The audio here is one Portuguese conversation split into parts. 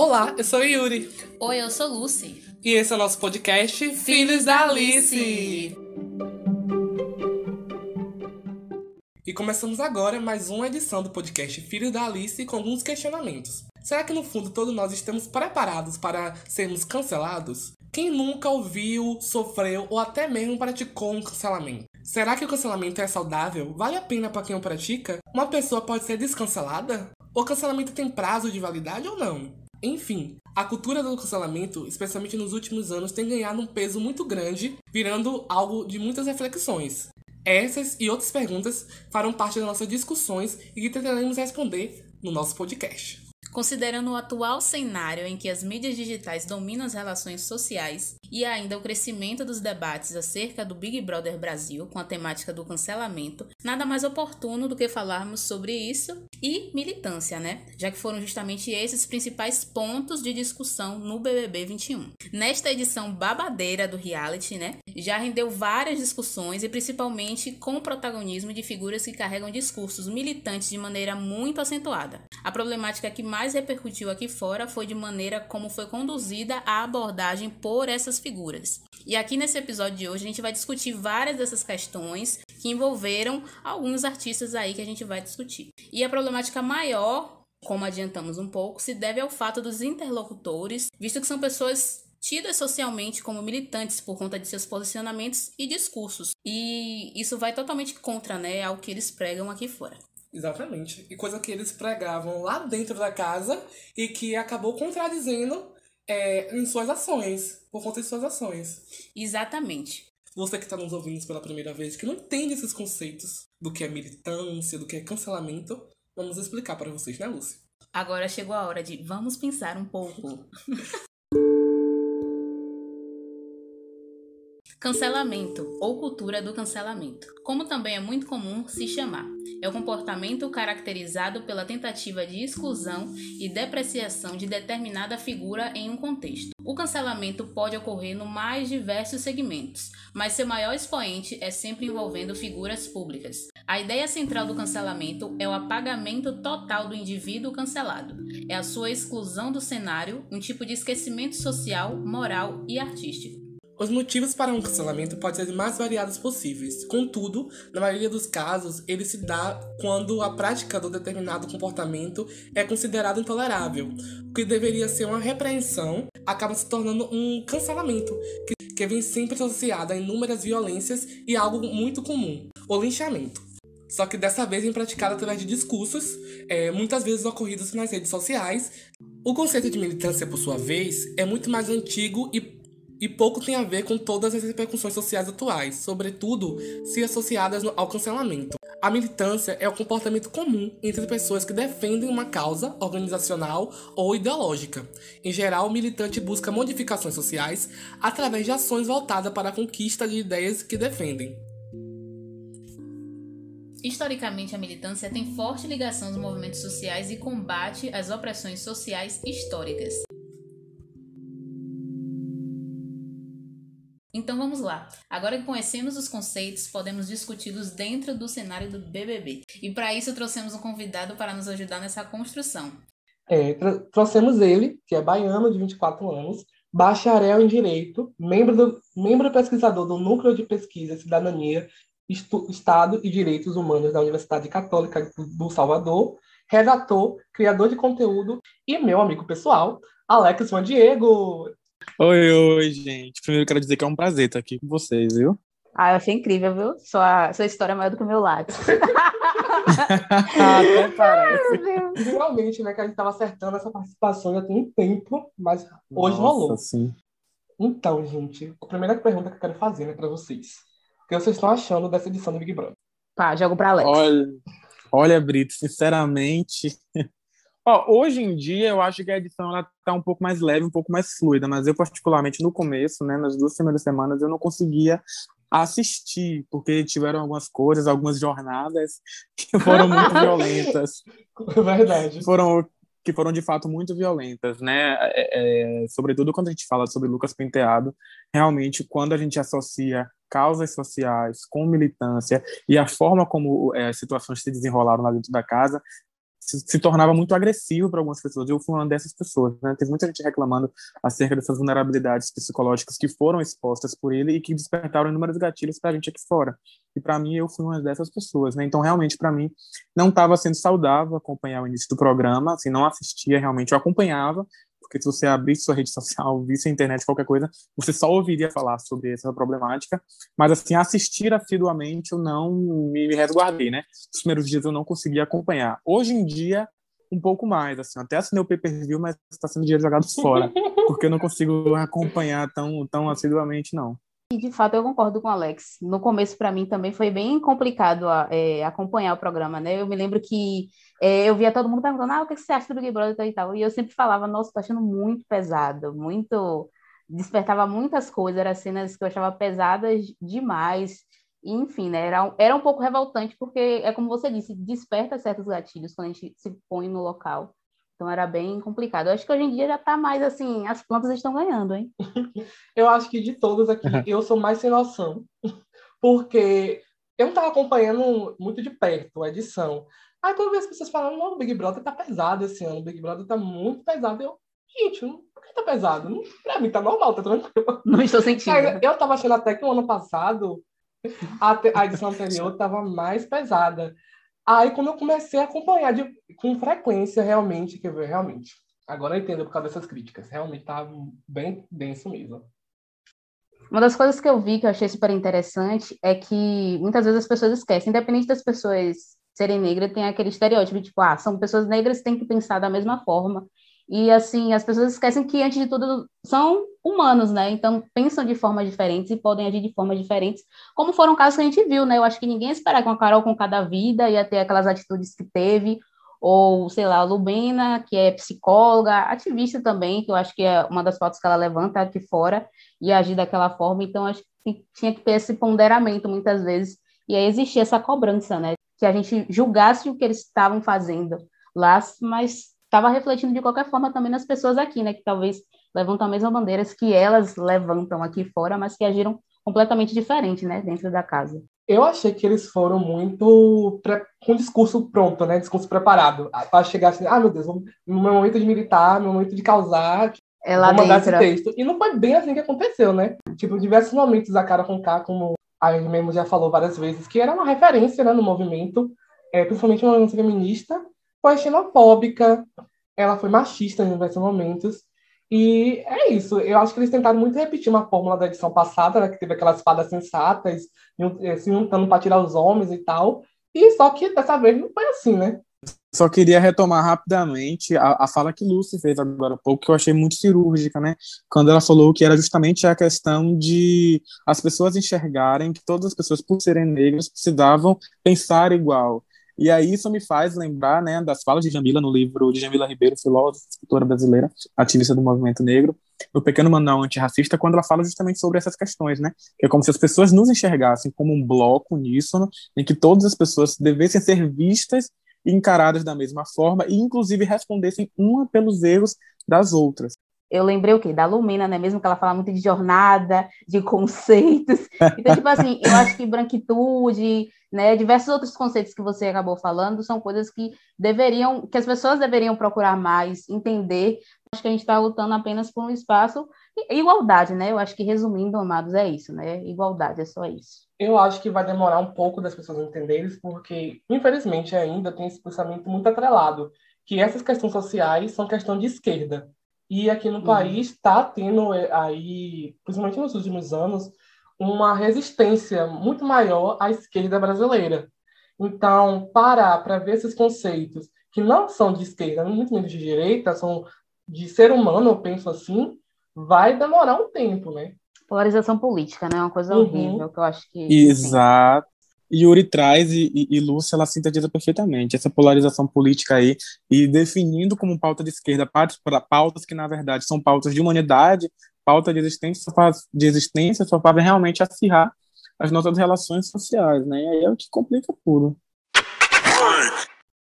Olá, eu sou Yuri. Oi, eu sou Lucy. E esse é o nosso podcast Filhos da Alice. E começamos agora mais uma edição do podcast Filhos da Alice com alguns questionamentos. Será que no fundo todos nós estamos preparados para sermos cancelados? Quem nunca ouviu, sofreu ou até mesmo praticou um cancelamento? Será que o cancelamento é saudável? Vale a pena para quem o pratica? Uma pessoa pode ser descancelada? O cancelamento tem prazo de validade ou não? Enfim, a cultura do cancelamento, especialmente nos últimos anos, tem ganhado um peso muito grande, virando algo de muitas reflexões. Essas e outras perguntas farão parte das nossas discussões e que tentaremos responder no nosso podcast. Considerando o atual cenário em que as mídias digitais dominam as relações sociais e ainda o crescimento dos debates acerca do Big Brother Brasil com a temática do cancelamento, nada mais oportuno do que falarmos sobre isso e militância, né? Já que foram justamente esses principais pontos de discussão no BBB 21. Nesta edição babadeira do reality, né? Já rendeu várias discussões e principalmente com o protagonismo de figuras que carregam discursos militantes de maneira muito acentuada. A problemática que mais repercutiu aqui fora foi de maneira como foi conduzida a abordagem por essas figuras. E aqui nesse episódio de hoje a gente vai discutir várias dessas questões que envolveram alguns artistas aí que a gente vai discutir. E a problemática maior, como adiantamos um pouco, se deve ao fato dos interlocutores, visto que são pessoas tidas socialmente como militantes por conta de seus posicionamentos e discursos. E isso vai totalmente contra, né, ao que eles pregam aqui fora. Exatamente. E coisa que eles pregavam lá dentro da casa e que acabou contradizendo é, em suas ações, por conta de suas ações. Exatamente. Você que está nos ouvindo pela primeira vez, que não entende esses conceitos do que é militância, do que é cancelamento, vamos explicar para vocês, né, Lúcia? Agora chegou a hora de vamos pensar um pouco. Cancelamento ou cultura do cancelamento, como também é muito comum se chamar, é o comportamento caracterizado pela tentativa de exclusão e depreciação de determinada figura em um contexto. O cancelamento pode ocorrer no mais diversos segmentos, mas seu maior expoente é sempre envolvendo figuras públicas. A ideia central do cancelamento é o apagamento total do indivíduo cancelado, é a sua exclusão do cenário, um tipo de esquecimento social, moral e artístico. Os motivos para um cancelamento podem ser mais variados possíveis. Contudo, na maioria dos casos, ele se dá quando a prática do determinado comportamento é considerado intolerável. O que deveria ser uma repreensão acaba se tornando um cancelamento, que, que vem sempre associado a inúmeras violências e algo muito comum: o linchamento. Só que dessa vez vem praticado através de discursos, é, muitas vezes ocorridos nas redes sociais. O conceito de militância, por sua vez, é muito mais antigo e e pouco tem a ver com todas as repercussões sociais atuais, sobretudo se associadas ao cancelamento. A militância é o comportamento comum entre pessoas que defendem uma causa organizacional ou ideológica. Em geral, o militante busca modificações sociais através de ações voltadas para a conquista de ideias que defendem. Historicamente, a militância tem forte ligação aos movimentos sociais e combate às opressões sociais históricas. Então vamos lá. Agora que conhecemos os conceitos, podemos discuti-los dentro do cenário do BBB. E para isso trouxemos um convidado para nos ajudar nessa construção. É, trouxemos ele, que é baiano de 24 anos, bacharel em Direito, membro, do, membro pesquisador do Núcleo de Pesquisa Cidadania, Estu, Estado e Direitos Humanos da Universidade Católica do Salvador, redator, criador de conteúdo e meu amigo pessoal, Alex Van Diego. Oi, oi, gente. Primeiro quero dizer que é um prazer estar aqui com vocês, viu? Ah, eu achei incrível, viu? Sua, sua história é maior do que o meu lado. Até parece. Finalmente, né, que a gente estava acertando essa participação já tem um tempo, mas hoje Nossa, rolou. Sim. Então, gente, a primeira pergunta que eu quero fazer né, para vocês. O que vocês estão achando dessa edição do Big Brother? Pá, jogo para Alex. Olha, olha, Brito, sinceramente, Ó, hoje em dia, eu acho que a edição ela tá um pouco mais leve, um pouco mais fluida, mas eu, particularmente, no começo, né, nas duas primeiras semanas, eu não conseguia assistir, porque tiveram algumas coisas, algumas jornadas que foram muito violentas. Verdade. Foram que foram de fato muito violentas, né? É, é, sobretudo quando a gente fala sobre Lucas Penteado, realmente quando a gente associa causas sociais com militância e a forma como é, as situações se desenrolaram lá dentro da casa, se, se tornava muito agressivo para algumas pessoas. Eu fui uma dessas pessoas, né? Teve muita gente reclamando acerca dessas vulnerabilidades psicológicas que foram expostas por ele e que despertaram inúmeros gatilhos para a gente aqui fora. E para mim, eu fui uma dessas pessoas, né? Então, realmente, para mim, não estava sendo saudável acompanhar o início do programa, assim, não assistia realmente, eu acompanhava, porque se você abrisse sua rede social, visse a internet, qualquer coisa, você só ouviria falar sobre essa problemática, mas assim, assistir assiduamente eu não me resguardei, né? Nos primeiros dias eu não conseguia acompanhar. Hoje em dia, um pouco mais, assim, até assinei o pay-per-view, mas está sendo dinheiro jogado fora, porque eu não consigo acompanhar tão, tão assiduamente, não. E de fato eu concordo com o Alex. No começo, para mim, também foi bem complicado é, acompanhar o programa, né? Eu me lembro que é, eu via todo mundo perguntando, ah, o que você acha do Big Brother e tal. E eu sempre falava, nossa, tô achando muito pesado, muito. Despertava muitas coisas, eram cenas que eu achava pesadas demais. E, enfim, né? Era, era um pouco revoltante, porque é como você disse, desperta certos gatilhos quando a gente se põe no local. Então era bem complicado. Eu acho que hoje em dia já está mais assim, as plantas estão ganhando, hein? eu acho que de todos aqui, eu sou mais sem noção. Porque eu não estava acompanhando muito de perto a edição. Aí quando eu vi as pessoas falando, não, o Big Brother tá pesado esse ano, o Big Brother tá muito pesado. Eu, gente, por que tá pesado? Não, pra mim tá normal, tá tranquilo. Não estou sentindo. Aí, eu tava achando até que o ano passado, a, a edição anterior tava mais pesada. Aí, quando eu comecei a acompanhar de, com frequência, realmente, quer ver, realmente. Agora eu entendo por causa dessas críticas. Realmente tá bem denso mesmo. Uma das coisas que eu vi que eu achei super interessante é que muitas vezes as pessoas esquecem, independente das pessoas serem negras, tem aquele estereótipo tipo, ah, são pessoas negras, têm que pensar da mesma forma. E assim, as pessoas esquecem que, antes de tudo, são humanos, né? Então, pensam de formas diferentes e podem agir de formas diferentes, como foram casos que a gente viu, né? Eu acho que ninguém esperava com a Carol com cada vida ia ter aquelas atitudes que teve, ou, sei lá, a Lubena, que é psicóloga, ativista também, que eu acho que é uma das fotos que ela levanta aqui fora, e agir daquela forma. Então, acho que tinha que ter esse ponderamento muitas vezes, e aí existia essa cobrança, né? Que a gente julgasse o que eles estavam fazendo lá, mas estava refletindo de qualquer forma também nas pessoas aqui, né, que talvez levantam a mesma bandeira que elas levantam aqui fora, mas que agiram completamente diferente, né, dentro da casa. Eu achei que eles foram muito pre... com discurso pronto, né, discurso preparado, para chegar assim, ah, meu Deus, no meu momento de militar, no meu momento de causar, é vou mandar dentro. esse texto. E não foi bem assim que aconteceu, né? Tipo, diversos momentos a cara com K, como a mesmo já falou várias vezes, que era uma referência né, no movimento, é, principalmente uma movimento feminista, foi xenofóbica, ela foi machista em diversos momentos. E é isso. Eu acho que eles tentaram muito repetir uma fórmula da edição passada, né, que teve aquelas fadas sensatas, eh, se juntando para tirar os homens e tal. E só que dessa vez não foi assim, né? Só queria retomar rapidamente a, a fala que Lucy fez agora há pouco, que eu achei muito cirúrgica, né? Quando ela falou que era justamente a questão de as pessoas enxergarem que todas as pessoas, por serem negras, precisavam pensar igual. E aí isso me faz lembrar né, das falas de Jamila no livro de Jamila Ribeiro, filósofa, escritora brasileira, ativista do movimento negro, no Pequeno Manual Antirracista, quando ela fala justamente sobre essas questões, né? Que é como se as pessoas nos enxergassem como um bloco uníssono, em que todas as pessoas devessem ser vistas e encaradas da mesma forma, e inclusive respondessem uma pelos erros das outras eu lembrei o quê? Da Lumena, né? Mesmo que ela fala muito de jornada, de conceitos. Então, tipo assim, eu acho que branquitude, né? Diversos outros conceitos que você acabou falando são coisas que deveriam, que as pessoas deveriam procurar mais, entender. Acho que a gente está lutando apenas por um espaço igualdade, né? Eu acho que resumindo, amados, é isso, né? Igualdade, é só isso. Eu acho que vai demorar um pouco das pessoas entenderem, porque infelizmente ainda tem esse pensamento muito atrelado, que essas questões sociais são questão de esquerda e aqui no uhum. país está tendo é, aí, principalmente nos últimos anos, uma resistência muito maior à esquerda brasileira. Então, parar para ver esses conceitos que não são de esquerda, muito menos de direita, são de ser humano, eu penso assim, vai demorar um tempo, né? Polarização política, né? É uma coisa uhum. horrível que eu acho que. Exato. Yuri traz e, e, e Lúcia ela sintetiza perfeitamente essa polarização política aí e definindo como pauta de esquerda para pautas que na verdade são pautas de humanidade, pauta de existência de existência só fazem realmente acirrar as nossas relações sociais, né? E aí é o que complica tudo.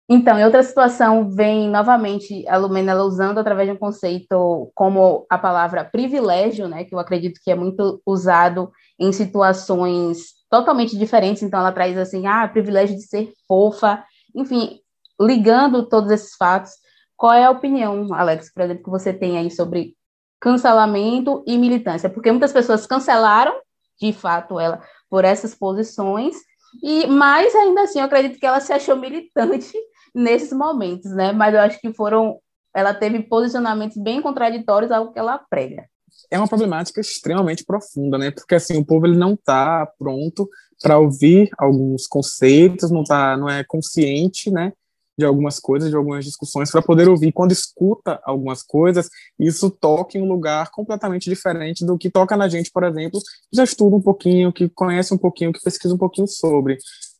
Então, em outra situação, vem novamente a Lumena usando através de um conceito como a palavra privilégio, né, que eu acredito que é muito usado em situações totalmente diferentes. Então, ela traz assim, ah, privilégio de ser fofa. Enfim, ligando todos esses fatos, qual é a opinião, Alex, por exemplo, que você tem aí sobre cancelamento e militância? Porque muitas pessoas cancelaram, de fato, ela por essas posições, e mais ainda assim, eu acredito que ela se achou militante nesses momentos, né? Mas eu acho que foram, ela teve posicionamentos bem contraditórios ao que ela prega. É uma problemática extremamente profunda, né? Porque assim, o povo ele não está pronto para ouvir alguns conceitos, não tá, não é consciente, né? de algumas coisas, de algumas discussões, para poder ouvir. Quando escuta algumas coisas, isso toca em um lugar completamente diferente do que toca na gente, por exemplo, que já estuda um pouquinho, que conhece um pouquinho, que pesquisa um pouquinho sobre.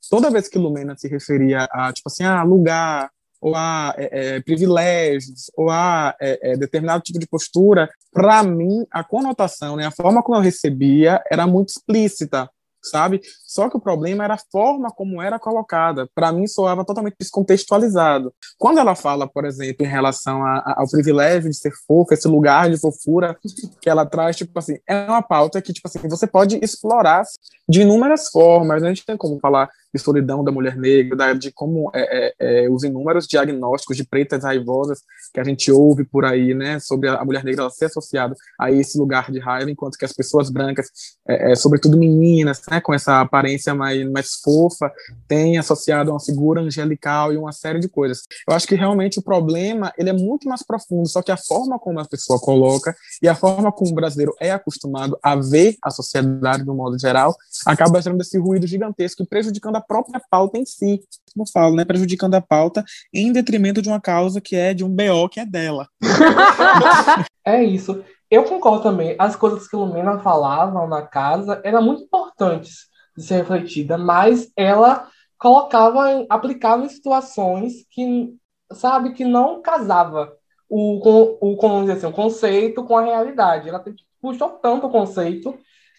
Toda vez que Lumena se referia a, tipo assim, a lugar, ou a é, é, privilégios, ou a é, é determinado tipo de postura, para mim, a conotação, né, a forma como eu recebia era muito explícita sabe? Só que o problema era a forma como era colocada. Para mim, soava totalmente descontextualizado. Quando ela fala, por exemplo, em relação a, a, ao privilégio de ser fofa, esse lugar de fofura que ela traz, tipo assim, é uma pauta que, tipo assim, você pode explorar de inúmeras formas. Né? A gente tem como falar de solidão da mulher negra, da, de como é, é, é, os inúmeros diagnósticos de pretas raivosas que a gente ouve por aí, né, sobre a, mulher negra ser associada a esse lugar de raiva, enquanto que as pessoas brancas, é, é, sobretudo meninas, né, com essa aparência mais, mais fofa, têm associado a uma figura angelical e uma série de coisas. Eu acho que realmente o problema ele é muito mais profundo, só que a forma como a pessoa coloca e a forma como o brasileiro é acostumado a ver a sociedade do modo geral acaba gerando esse ruído gigantesco e prejudicando a própria pauta em si, como falo, né, prejudicando a pauta em detrimento de uma causa que é de um BO que é dela. é isso. Eu concordo também. As coisas que Lumena falava na casa eram muito importantes de ser refletida, mas ela colocava, em, aplicava em situações que, sabe, que não casava o, o, como assim, o conceito com a realidade. Ela puxou tanto o conceito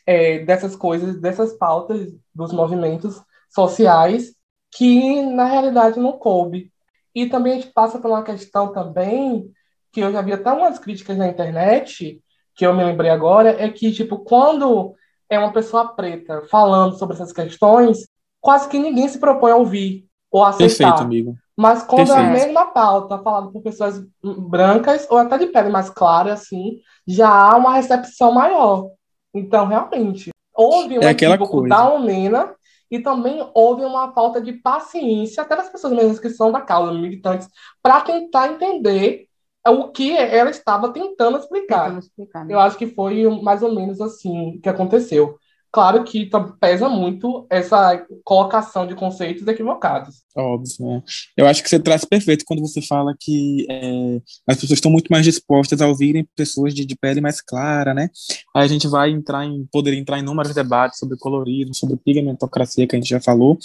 é, dessas coisas, dessas pautas dos movimentos sociais que na realidade não coube. E também a gente passa por uma questão também que eu já vi até umas críticas na internet que eu me lembrei agora é que tipo quando é uma pessoa preta falando sobre essas questões quase que ninguém se propõe a ouvir ou aceitar. Perfeito, amigo. Mas quando Perfeito. é a mesma pauta falada por pessoas brancas ou até de pele mais clara assim, já há uma recepção maior. Então, realmente, houve um é equívoco da Omena e também houve uma falta de paciência, até das pessoas mesmo que são da causa, militantes, para tentar entender o que ela estava tentando explicar. Tentando explicar né? Eu acho que foi mais ou menos assim que aconteceu. Claro que pesa muito essa colocação de conceitos equivocados. Óbvio, né? Eu acho que você traz perfeito quando você fala que é, as pessoas estão muito mais dispostas a ouvirem pessoas de, de pele mais clara, né? Aí a gente vai entrar em, poder entrar em inúmeros debates sobre colorismo, sobre pigmentocracia, que a gente já falou,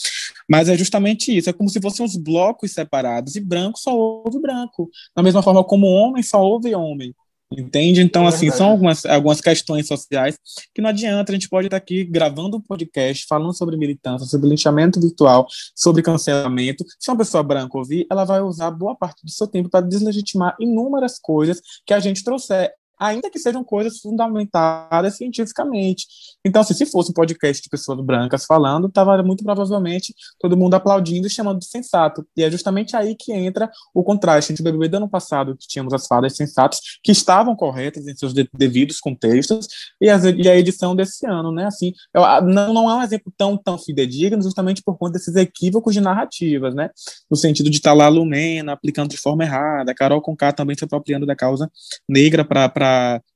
mas é justamente isso, é como se fossem os blocos separados, e branco só ouve branco, da mesma forma como homem só ouve homem. Entende? Então, é assim, são algumas, algumas questões sociais que não adianta, a gente pode estar aqui gravando um podcast falando sobre militância, sobre linchamento virtual, sobre cancelamento. Se uma pessoa branca ouvir, ela vai usar boa parte do seu tempo para deslegitimar inúmeras coisas que a gente trouxer ainda que sejam coisas fundamentadas cientificamente. Então, assim, se fosse um podcast de pessoas brancas falando, estava muito provavelmente todo mundo aplaudindo e chamando de sensato. E é justamente aí que entra o contraste entre o BBB do ano passado, que tínhamos as falas sensatas, que estavam corretas em seus devidos contextos, e, as, e a edição desse ano, né? Assim, eu, não, não é um exemplo tão, tão fidedigno, justamente por conta desses equívocos de narrativas, né? No sentido de estar lá a Lumena aplicando de forma errada, a Carol Conká também se apropriando da causa negra para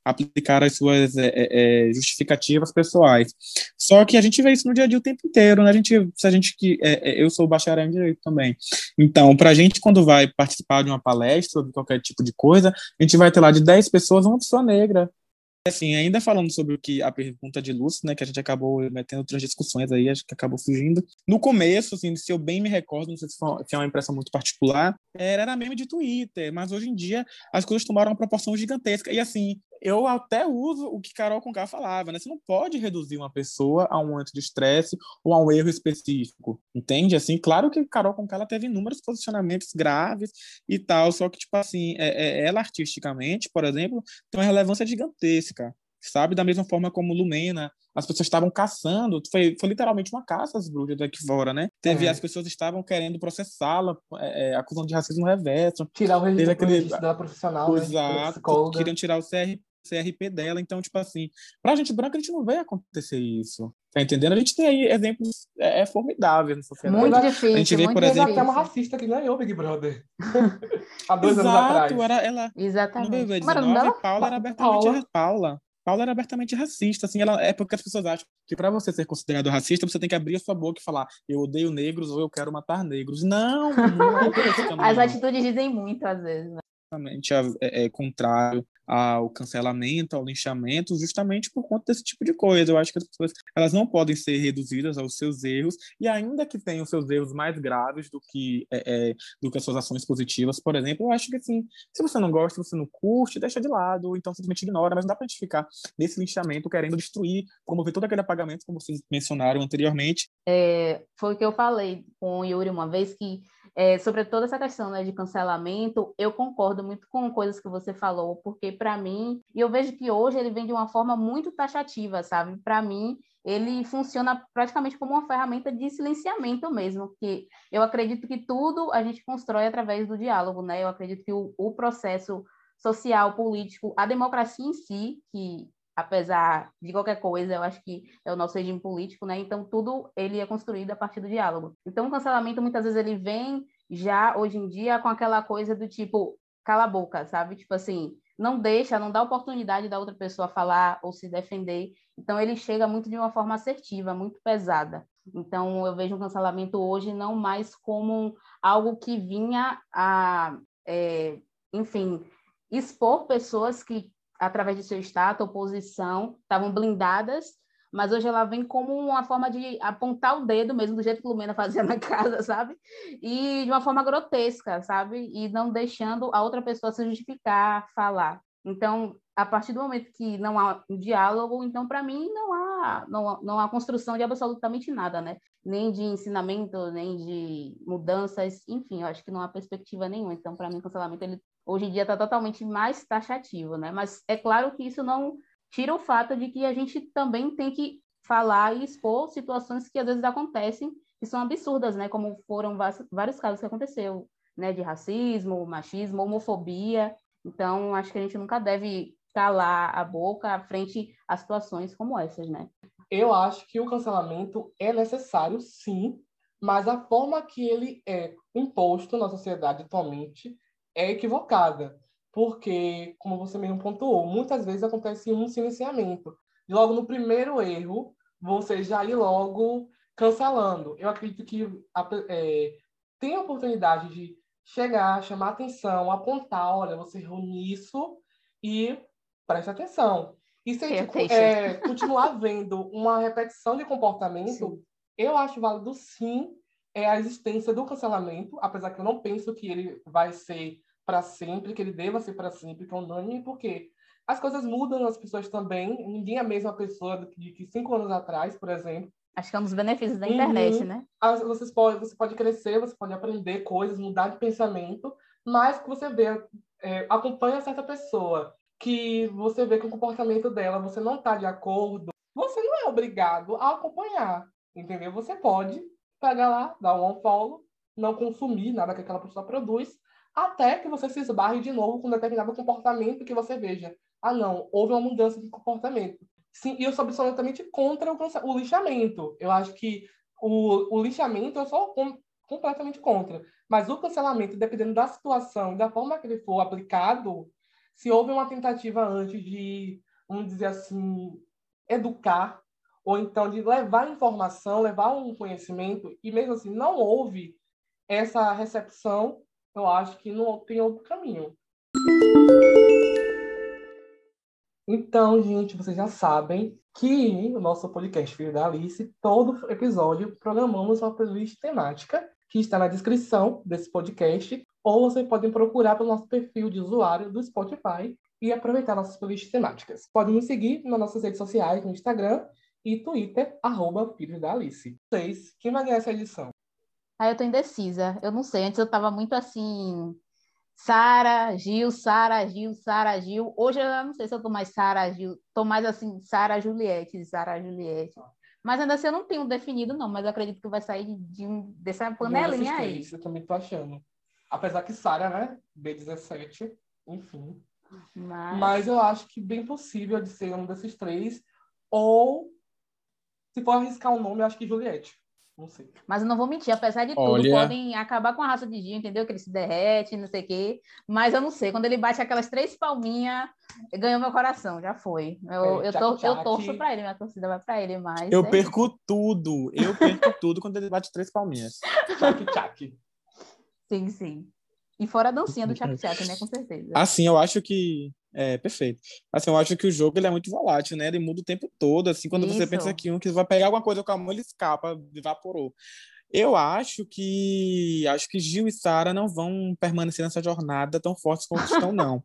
aplicar as suas é, é, justificativas pessoais. Só que a gente vê isso no dia a dia o tempo inteiro, né? A gente, se a gente que é, eu sou bacharel em direito também. Então, para a gente quando vai participar de uma palestra sobre qualquer tipo de coisa, a gente vai ter lá de 10 pessoas uma pessoa negra, Assim, ainda falando sobre o que a pergunta de Lúcio, né, que a gente acabou metendo outras discussões aí, acho que acabou fugindo. No começo, assim, se eu bem me recordo, não sei se, foi, se é uma impressão muito particular, era meme de Twitter, mas hoje em dia as coisas tomaram uma proporção gigantesca. E assim, eu até uso o que Carol Conká falava, né? Você não pode reduzir uma pessoa a um momento de estresse ou a um erro específico, entende? Assim, claro que Carol Conká ela teve inúmeros posicionamentos graves e tal, só que, tipo assim, é, é, ela artisticamente, por exemplo, tem uma relevância gigantesca, sabe? Da mesma forma como Lumena as pessoas estavam caçando, foi, foi literalmente uma caça às bruxas aqui fora, né? Teve, É. as pessoas estavam querendo processá-la, é, é, acusando de racismo reverso. Tirar o registro, aquele- dela profissional, né? Exato, psicóloga. queriam tirar o CR, CRP dela. Então, tipo assim, pra gente branca, a gente não vê acontecer isso. Tá entendendo? A gente tem aí exemplos é, é, formidáveis na sociedade. Muito difícil, A gente vê, muito por exemplo- até uma racista que ganhou o Big Brother. Há dois anos Exato, atrás. era, ela, no Exatamente. BBB Como era o nome 19, dela? Paula era abertamente Paula. Paula. Paula era abertamente racista, assim, ela, é porque as pessoas acham que para você ser considerado racista, você tem que abrir a sua boca e falar eu odeio negros ou eu quero matar negros. Não, não é As não. atitudes dizem muito, às vezes. Né? Exatamente, é, é contrário ao cancelamento, ao linchamento, justamente por conta desse tipo de coisa. Eu acho que as pessoas elas não podem ser reduzidas aos seus erros e ainda que tenham seus erros mais graves do que é, é, do que as suas ações positivas, por exemplo, eu acho que assim, se você não gosta, se você não curte, deixa de lado, ou então simplesmente ignora, mas não dá pra gente ficar nesse linchamento querendo destruir, promover todo aquele apagamento, como vocês mencionaram anteriormente. É, foi o que eu falei com o Yuri uma vez, que é, sobre toda essa questão né, de cancelamento, eu concordo muito com coisas que você falou, porque para mim, e eu vejo que hoje ele vem de uma forma muito taxativa, sabe? Para mim, ele funciona praticamente como uma ferramenta de silenciamento mesmo, que eu acredito que tudo a gente constrói através do diálogo, né? Eu acredito que o, o processo social, político, a democracia em si, que apesar de qualquer coisa, eu acho que é o nosso regime político, né? Então tudo ele é construído a partir do diálogo. Então o cancelamento muitas vezes ele vem já hoje em dia com aquela coisa do tipo cala a boca, sabe? Tipo assim, não deixa, não dá oportunidade da outra pessoa falar ou se defender. Então ele chega muito de uma forma assertiva, muito pesada. Então eu vejo o cancelamento hoje não mais como algo que vinha a, é, enfim, expor pessoas que através de seu status, oposição, estavam blindadas, mas hoje ela vem como uma forma de apontar o dedo mesmo, do jeito que Lumena fazia na casa, sabe? E de uma forma grotesca, sabe? E não deixando a outra pessoa se justificar, falar. Então, a partir do momento que não há um diálogo, então, para mim, não há, não, não há construção de absolutamente nada, né? Nem de ensinamento, nem de mudanças, enfim, eu acho que não há perspectiva nenhuma. Então, para mim, o cancelamento, ele hoje em dia está totalmente mais taxativo, né? Mas é claro que isso não tira o fato de que a gente também tem que falar e expor situações que às vezes acontecem que são absurdas, né? Como foram vários, casos que aconteceu, né? De racismo, machismo, homofobia. Então, acho que a gente nunca deve calar a boca frente a situações como essas, né? Eu acho que o cancelamento é necessário, sim, mas a forma que ele é imposto na sociedade atualmente é equivocada. Porque, como você mesmo pontuou, muitas vezes acontece um silenciamento. E logo no primeiro erro, você já ir logo cancelando. Eu acredito que é, tem a oportunidade de chegar, chamar atenção, apontar, olha, você errou nisso e preste atenção. E se a gente é, continuar vendo uma repetição de comportamento, Sim. eu acho válido sim é a existência do cancelamento, apesar que eu não penso que ele vai ser para sempre, que ele deva ser para sempre, que é unânime, porque as coisas mudam, as pessoas também. Ninguém é a mesma pessoa do que, de que cinco anos atrás, por exemplo. Acho que é um dos benefícios da Uhum. internet, né? As- Vocês pode, você pode crescer, você pode aprender coisas, mudar de pensamento, mas que você vê, é, acompanha certa pessoa, que você vê que o comportamento dela você não está de acordo, você não é obrigado a acompanhar, entendeu? Você pode pegar lá, dar um unfollow, não consumir nada que aquela pessoa produz, até que você se esbarre de novo com determinado comportamento que você veja. Ah, não, houve uma mudança de comportamento. Sim, e eu sou absolutamente contra o, o lixamento. Eu acho que o, o lixamento eu sou com- completamente contra. Mas o cancelamento, dependendo da situação e da forma que ele for aplicado, se houve uma tentativa antes de, vamos dizer assim, educar, ou então de levar informação, levar um conhecimento, e mesmo assim não houve essa recepção, eu acho que não tem outro caminho. Então, gente, vocês já sabem que o nosso podcast Filho da Alice, todo episódio, programamos uma playlist temática que está na descrição desse podcast, ou vocês podem procurar pelo nosso perfil de usuário do Spotify e aproveitar nossas playlists temáticas. Podem nos seguir nas nossas redes sociais, no Instagram e Twitter, arroba Filhos da Alice. Vocês, quem vai ganhar essa edição? Aí eu tô indecisa. Eu não sei. Antes eu tava muito assim. Sara, Gil, Sara, Gil, Sara, Gil. Hoje eu não sei se eu tô mais Sara, Gil, tô mais assim, Sara, Juliette, Sara, Juliette. Mas ainda assim eu não tenho definido, não, mas eu acredito que vai sair de, de um, dessa panelinha aí. Isso, eu também tô achando. Apesar que Sara, né? B17, enfim. Mas... mas eu acho que bem possível de ser um desses três. Ou, se for arriscar o um nome, eu acho que Juliette. Não sei. Mas eu não vou mentir, apesar de tudo, podem acabar com a raça de Gil, entendeu? Que ele se derrete, não sei o quê. Mas eu não sei, quando ele bate aquelas três palminhas, ganhou meu coração, já foi. Eu, é, eu, tor eu torço pra ele, minha torcida vai pra ele, mas. Eu é perco isso. tudo, eu perco tudo quando ele bate três palminhas. Tchac, tchac. Sim, sim. E fora a dancinha do tchac, tchac, né? Com certeza. Assim, eu acho que é, perfeito. Assim, eu acho que o jogo ele é muito volátil, né? Ele muda o tempo todo. Assim, quando Isso. você pensa que um que vai pegar alguma coisa com a mão, ele escapa, evaporou. Eu acho que acho que Gil e Sara não vão permanecer nessa jornada tão fortes quanto estão, não.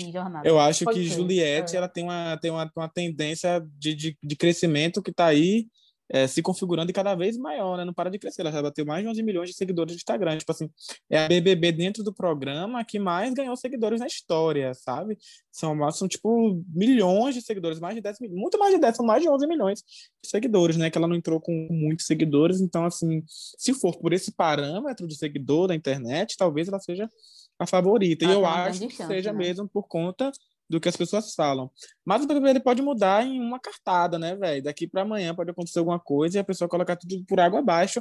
Sim, jornada. Eu acho Pode que ser. Juliette é. ela tem uma, tem uma, uma tendência de, de, de crescimento que está aí é, se configurando e cada vez maior, né? Não para de crescer. Ela já bateu mais de 11 milhões de seguidores no Instagram. Tipo assim, é a BBB dentro do programa que mais ganhou seguidores na história, sabe? São, são tipo, milhões de seguidores, mais de 10 muito mais de 10, são mais de 11 milhões de seguidores, né? Que ela não entrou com muitos seguidores. Então, assim, se for por esse parâmetro de seguidor da internet, talvez ela seja a favorita. Ah, e eu acho que chance, seja né? mesmo por conta do que as pessoas falam. Mas o BBB ele pode mudar em uma cartada, né, velho? Daqui para amanhã pode acontecer alguma coisa e a pessoa colocar tudo por água abaixo.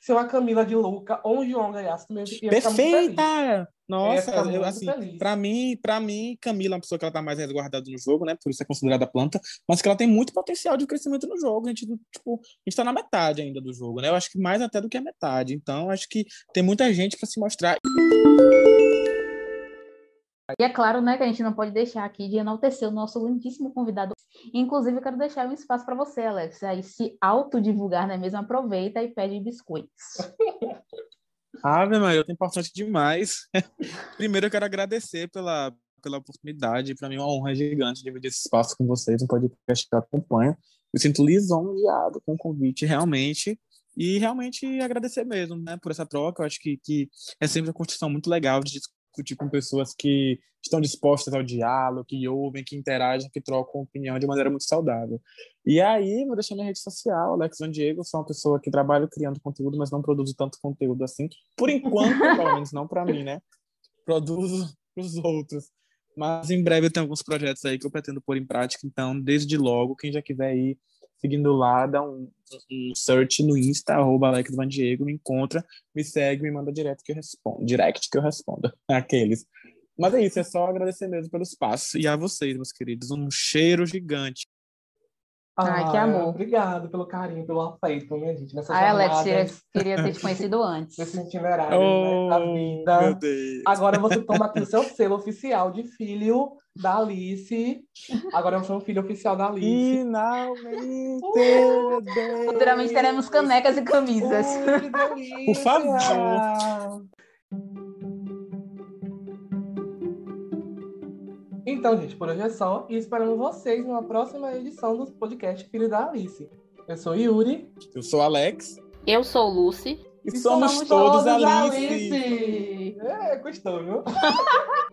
Se uma Camila de Luca ou um João ganhasse Perfeita! Nossa, eu, assim, para mim, para mim, Camila é uma pessoa que ela tá mais resguardada no jogo, né? Por isso é considerada planta, mas que ela tem muito potencial de crescimento no jogo. A gente, tipo, a gente tá na metade ainda do jogo, né? Eu acho que mais até do que a metade. Então, acho que tem muita gente para se mostrar. E é claro, né, que a gente não pode deixar aqui de enaltecer o nosso lindíssimo convidado. Inclusive, eu quero deixar um espaço para você, Alex, aí se autodivulgar, né mesmo? Aproveita e pede biscoitos. Ave Maria, é importante demais. Primeiro, eu quero agradecer pela, pela oportunidade. Para mim é uma honra gigante dividir esse espaço com vocês, um podcast que eu. Eu sinto lisonjeado com o convite, realmente. E realmente agradecer mesmo, né, por essa troca. Eu acho que, que é sempre uma construção muito legal de discutir com pessoas que estão dispostas ao diálogo, que ouvem, que interagem, que trocam opinião de maneira muito saudável. E aí, vou deixar minha rede social, Alex Van Diego, sou uma pessoa que trabalha criando conteúdo, mas não produzo tanto conteúdo assim. Por enquanto, pelo menos não para mim, né? Produzo para os outros. Mas em breve eu tenho alguns projetos aí que eu pretendo pôr em prática, então, desde logo, quem já quiser ir seguindo lá, dá um, um search no Insta, arroba Alex Van Diego, me encontra, me segue, me manda direto que eu respondo, direct que eu respondo, aqueles. Mas é isso, é só agradecer mesmo pelo espaço. E a vocês, meus queridos, um cheiro gigante. Ai, que amor. Obrigado pelo carinho, pelo afeto, minha gente. Nessa Ai, Alex, queria ter te conhecido antes. Nesse itinerário oh, né, da vida. Meu Deus. Agora você toma aqui o seu selo oficial de filho da Alice. Agora eu sou um filho oficial da Alice. Finalmente! Futuramente teremos canecas e camisas. Uh, Por favor. Então, gente, por hoje é só. E esperamos vocês numa próxima edição do podcast Filho da Alice. Eu sou Yuri. Eu sou Alex. Eu sou Lucy. E, e somos, somos, todos, todos Alice. Alice. É, gostou, viu?